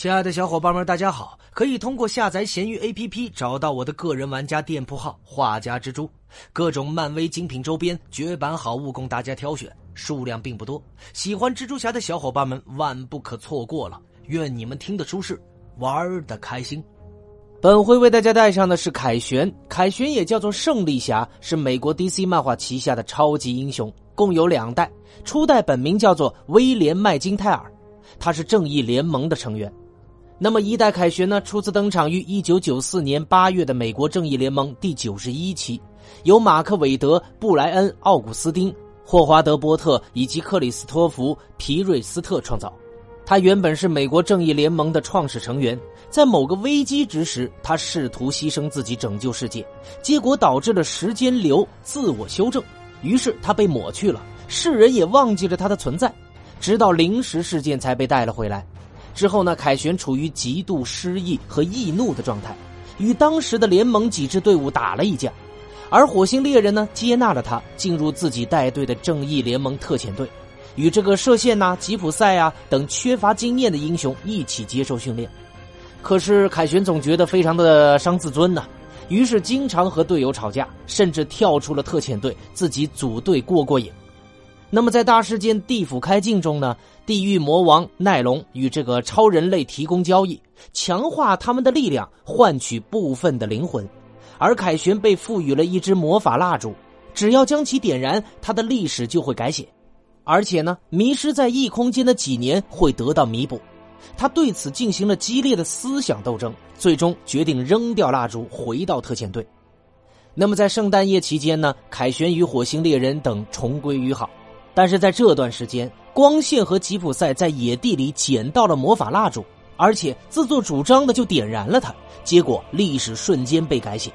亲爱的小伙伴们，大家好！可以通过下载闲鱼 APP 找到我的个人玩家店铺号“画家蜘蛛”，各种漫威精品周边、绝版好物供大家挑选，数量并不多。喜欢蜘蛛侠的小伙伴们万不可错过了！愿你们听得舒适，玩的开心。本回为大家带上的是凯旋，凯旋也叫做胜利侠，是美国 DC 漫画旗下的超级英雄，共有两代。初代本名叫做威廉麦金泰尔，他是正义联盟的成员。那么一代凯旋呢，初次登场于一九九四年八月的美国正义联盟第九十一期，由马克韦德、布莱恩、奥古斯丁、霍华德波特以及克里斯托弗皮瑞斯特创造。他原本是美国正义联盟的创始成员，在某个危机之时，他试图牺牲自己拯救世界，结果导致了时间流自我修正，于是他被抹去了，世人也忘记了他的存在，直到临时事件才被带了回来。之后呢，凯旋处于极度失意和易怒的状态，与当时的联盟几支队伍打了一架，而火星猎人呢接纳了他，进入自己带队的正义联盟特遣队，与这个射线呐、吉普赛啊等缺乏经验的英雄一起接受训练。可是凯旋总觉得非常的伤自尊呐，于是经常和队友吵架，甚至跳出了特遣队，自己组队过过瘾。那么在大事件地府开境中呢？地狱魔王奈龙与这个超人类提供交易，强化他们的力量，换取部分的灵魂。而凯旋被赋予了一支魔法蜡烛，只要将其点燃，他的历史就会改写。而且呢，迷失在异空间的几年会得到弥补。他对此进行了激烈的思想斗争，最终决定扔掉蜡烛，回到特遣队。那么在圣诞夜期间呢，凯旋与火星猎人等重归于好。但是在这段时间，光线和吉普赛在野地里捡到了魔法蜡烛，而且自作主张的就点燃了它，结果历史瞬间被改写。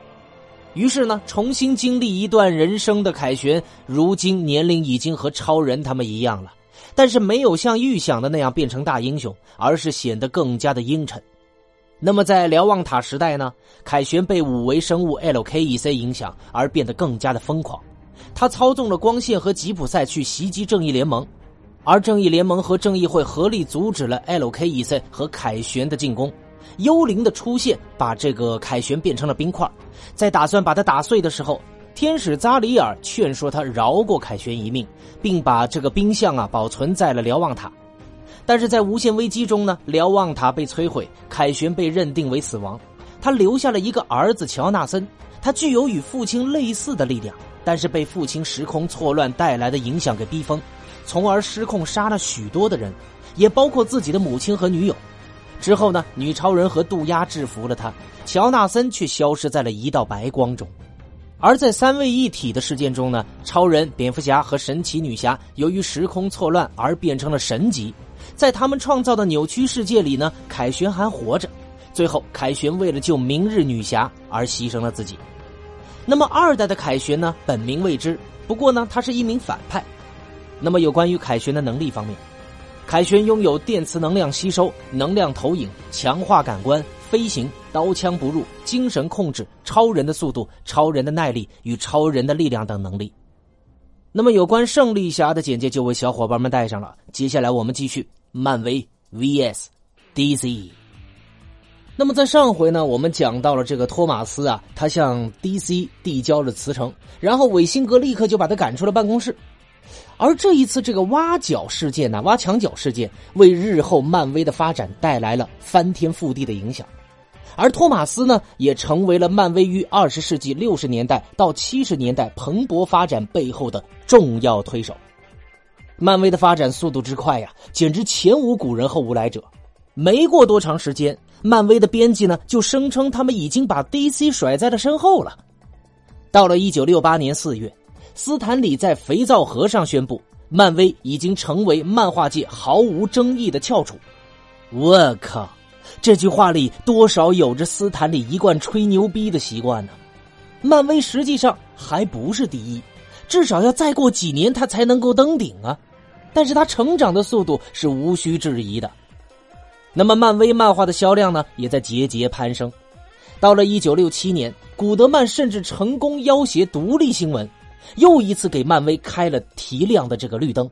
于是呢，重新经历一段人生的凯旋，如今年龄已经和超人他们一样了，但是没有像预想的那样变成大英雄，而是显得更加的阴沉。那么在瞭望塔时代呢，凯旋被五维生物 LKEC 影响，而变得更加的疯狂。他操纵了光线和吉普赛去袭击正义联盟，而正义联盟和正义会合力阻止了 L.K.E.C 和凯旋的进攻。幽灵的出现把这个凯旋变成了冰块，在打算把他打碎的时候，天使扎里尔劝说他饶过凯旋一命，并把这个冰像啊保存在了瞭望塔。但是在无限危机中呢，瞭望塔被摧毁，凯旋被认定为死亡，他留下了一个儿子乔纳森，他具有与父亲类似的力量。但是被父亲时空错乱带来的影响给逼疯，从而失控杀了许多的人，也包括自己的母亲和女友。之后呢，女超人和渡鸦制服了他，乔纳森却消失在了一道白光中。而在三位一体的事件中呢，超人、蝙蝠侠和神奇女侠由于时空错乱而变成了神级，在他们创造的扭曲世界里呢，凯旋还活着。最后，凯旋为了救明日女侠而牺牲了自己。那么二代的凯旋呢？本名未知，不过呢，他是一名反派。那么有关于凯旋的能力方面，凯旋拥有电磁能量吸收、能量投影、强化感官、飞行、刀枪不入、精神控制、超人的速度、超人的耐力与超人的力量等能力。那么有关胜利侠的简介就为小伙伴们带上了。接下来我们继续漫威 VS DC。那么在上回呢，我们讲到了这个托马斯啊，他向 DC 递交了辞呈，然后韦辛格立刻就把他赶出了办公室。而这一次这个挖角事件呢，挖墙角事件，为日后漫威的发展带来了翻天覆地的影响。而托马斯呢，也成为了漫威于二十世纪六十年代到七十年代蓬勃发展背后的重要推手。漫威的发展速度之快呀，简直前无古人后无来者。没过多长时间。漫威的编辑呢，就声称他们已经把 DC 甩在了身后了。到了一九六八年四月，斯坦李在肥皂盒上宣布，漫威已经成为漫画界毫无争议的翘楚。我靠，这句话里多少有着斯坦李一贯吹牛逼的习惯呢？漫威实际上还不是第一，至少要再过几年他才能够登顶啊！但是他成长的速度是无需质疑的。那么，漫威漫画的销量呢，也在节节攀升。到了一九六七年，古德曼甚至成功要挟独立新闻，又一次给漫威开了提亮的这个绿灯。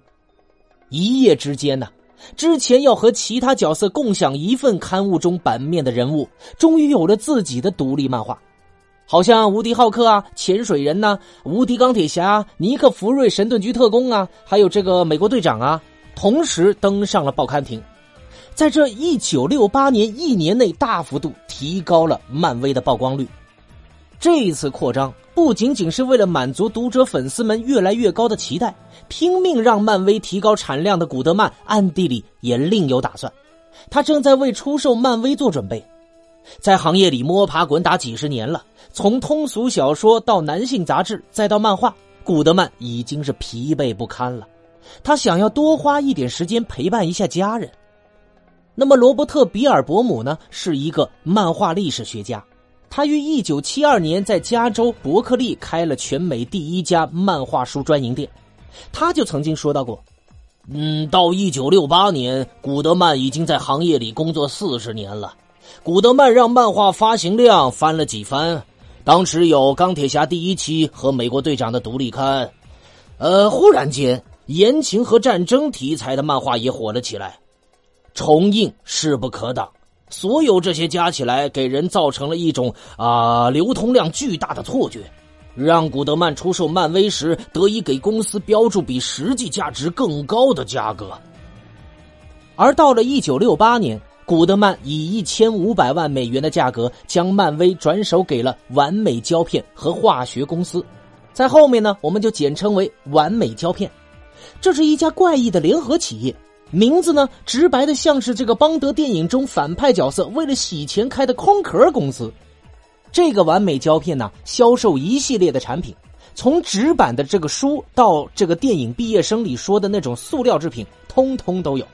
一夜之间呢，之前要和其他角色共享一份刊物中版面的人物，终于有了自己的独立漫画。好像无敌浩克啊、潜水人呐、无敌钢铁侠、尼克弗瑞神盾局特工啊，还有这个美国队长啊，同时登上了报刊亭，在这一九六八年一年内大幅度提高了漫威的曝光率。这一次扩张不仅仅是为了满足读者粉丝们越来越高的期待，拼命让漫威提高产量的古德曼暗地里也另有打算，他正在为出售漫威做准备。在行业里摸爬滚打几十年了，从通俗小说到男性杂志，再到漫画，古德曼已经是疲惫不堪了。他想要多花一点时间陪伴一下家人。那么，罗伯特·比尔伯姆呢，是一个漫画历史学家。他于一九七二年在加州伯克利开了全美第一家漫画书专营店。他就曾经说到过：“嗯，到一九六八年，古德曼已经在行业里工作四十年了。”古德曼让漫画发行量翻了几番，当时有《钢铁侠》第一期和《美国队长》的独立刊，呃，忽然间言情和战争题材的漫画也火了起来，重印势不可挡。所有这些加起来，给人造成了一种啊流通量巨大的错觉，让古德曼出售漫威时得以给公司标注比实际价值更高的价格。而到了一九六八年。古德曼以一千五百万美元的价格将漫威转手给了完美胶片和化学公司，在后面呢，我们就简称为完美胶片。这是一家怪异的联合企业，名字呢直白的像是这个邦德电影中反派角色为了洗钱开的空壳公司。这个完美胶片呢，销售一系列的产品，从纸版的这个书到这个电影毕业生里说的那种塑料制品，通通都有。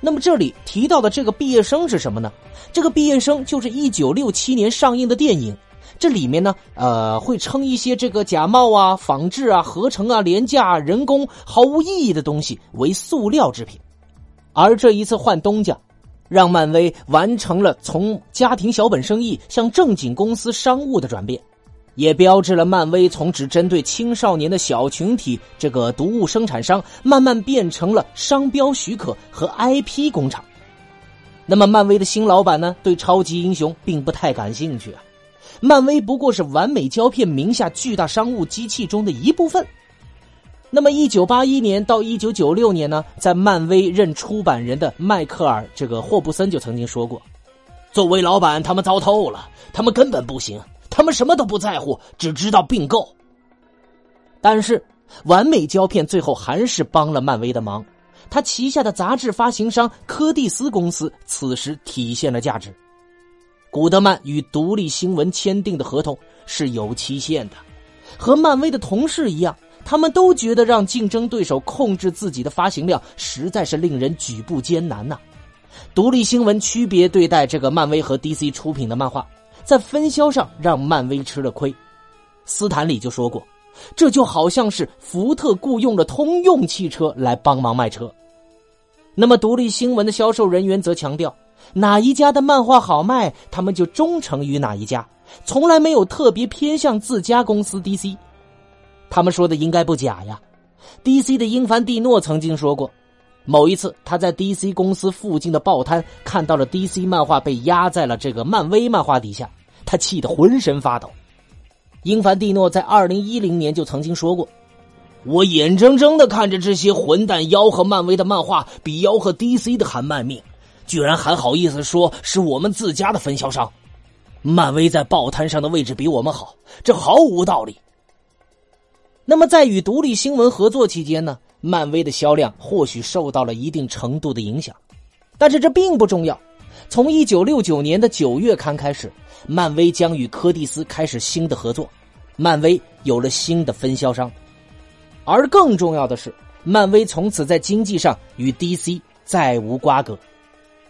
那么这里提到的这个毕业生是什么呢？这个毕业生就是一九六七年上映的电影，这里面呢，呃，会称一些这个假冒啊、仿制啊、合成啊、廉价、人工、毫无意义的东西为塑料制品。而这一次换东家，让漫威完成了从家庭小本生意向正经公司商务的转变。也标志了漫威从只针对青少年的小群体这个读物生产商，慢慢变成了商标许可和 IP 工厂。那么，漫威的新老板呢？对超级英雄并不太感兴趣啊。漫威不过是完美胶片名下巨大商务机器中的一部分。那么，一九八一年到一九九六年呢，在漫威任出版人的迈克尔这个霍布森就曾经说过：“作为老板，他们糟透了，他们根本不行。”他们什么都不在乎，只知道并购。但是，完美胶片最后还是帮了漫威的忙。他旗下的杂志发行商柯蒂斯公司此时体现了价值。古德曼与独立新闻签订的合同是有期限的，和漫威的同事一样，他们都觉得让竞争对手控制自己的发行量实在是令人举步艰难呐。独立新闻区别对待这个漫威和 DC 出品的漫画。在分销上让漫威吃了亏，斯坦李就说过，这就好像是福特雇佣了通用汽车来帮忙卖车。那么，独立新闻的销售人员则强调，哪一家的漫画好卖，他们就忠诚于哪一家，从来没有特别偏向自家公司 DC。他们说的应该不假呀。DC 的英凡蒂诺曾经说过。某一次，他在 DC 公司附近的报摊看到了 DC 漫画被压在了这个漫威漫画底下，他气得浑身发抖。英凡蒂诺在二零一零年就曾经说过：“我眼睁睁的看着这些混蛋吆喝漫威的漫画比吆喝 DC 的还卖命，居然还好意思说是我们自家的分销商。漫威在报摊上的位置比我们好，这毫无道理。”那么，在与独立新闻合作期间呢？漫威的销量或许受到了一定程度的影响，但是这并不重要。从一九六九年的九月刊开始，漫威将与柯蒂斯开始新的合作，漫威有了新的分销商，而更重要的是，漫威从此在经济上与 DC 再无瓜葛。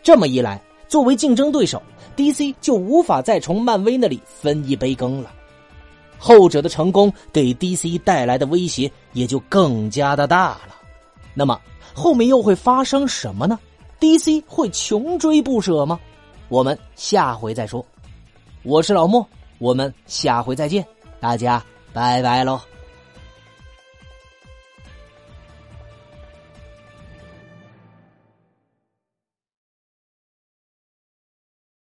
这么一来，作为竞争对手，DC 就无法再从漫威那里分一杯羹了。后者的成功给 DC 带来的威胁也就更加的大了。那么后面又会发生什么呢？DC 会穷追不舍吗？我们下回再说。我是老莫，我们下回再见，大家拜拜喽。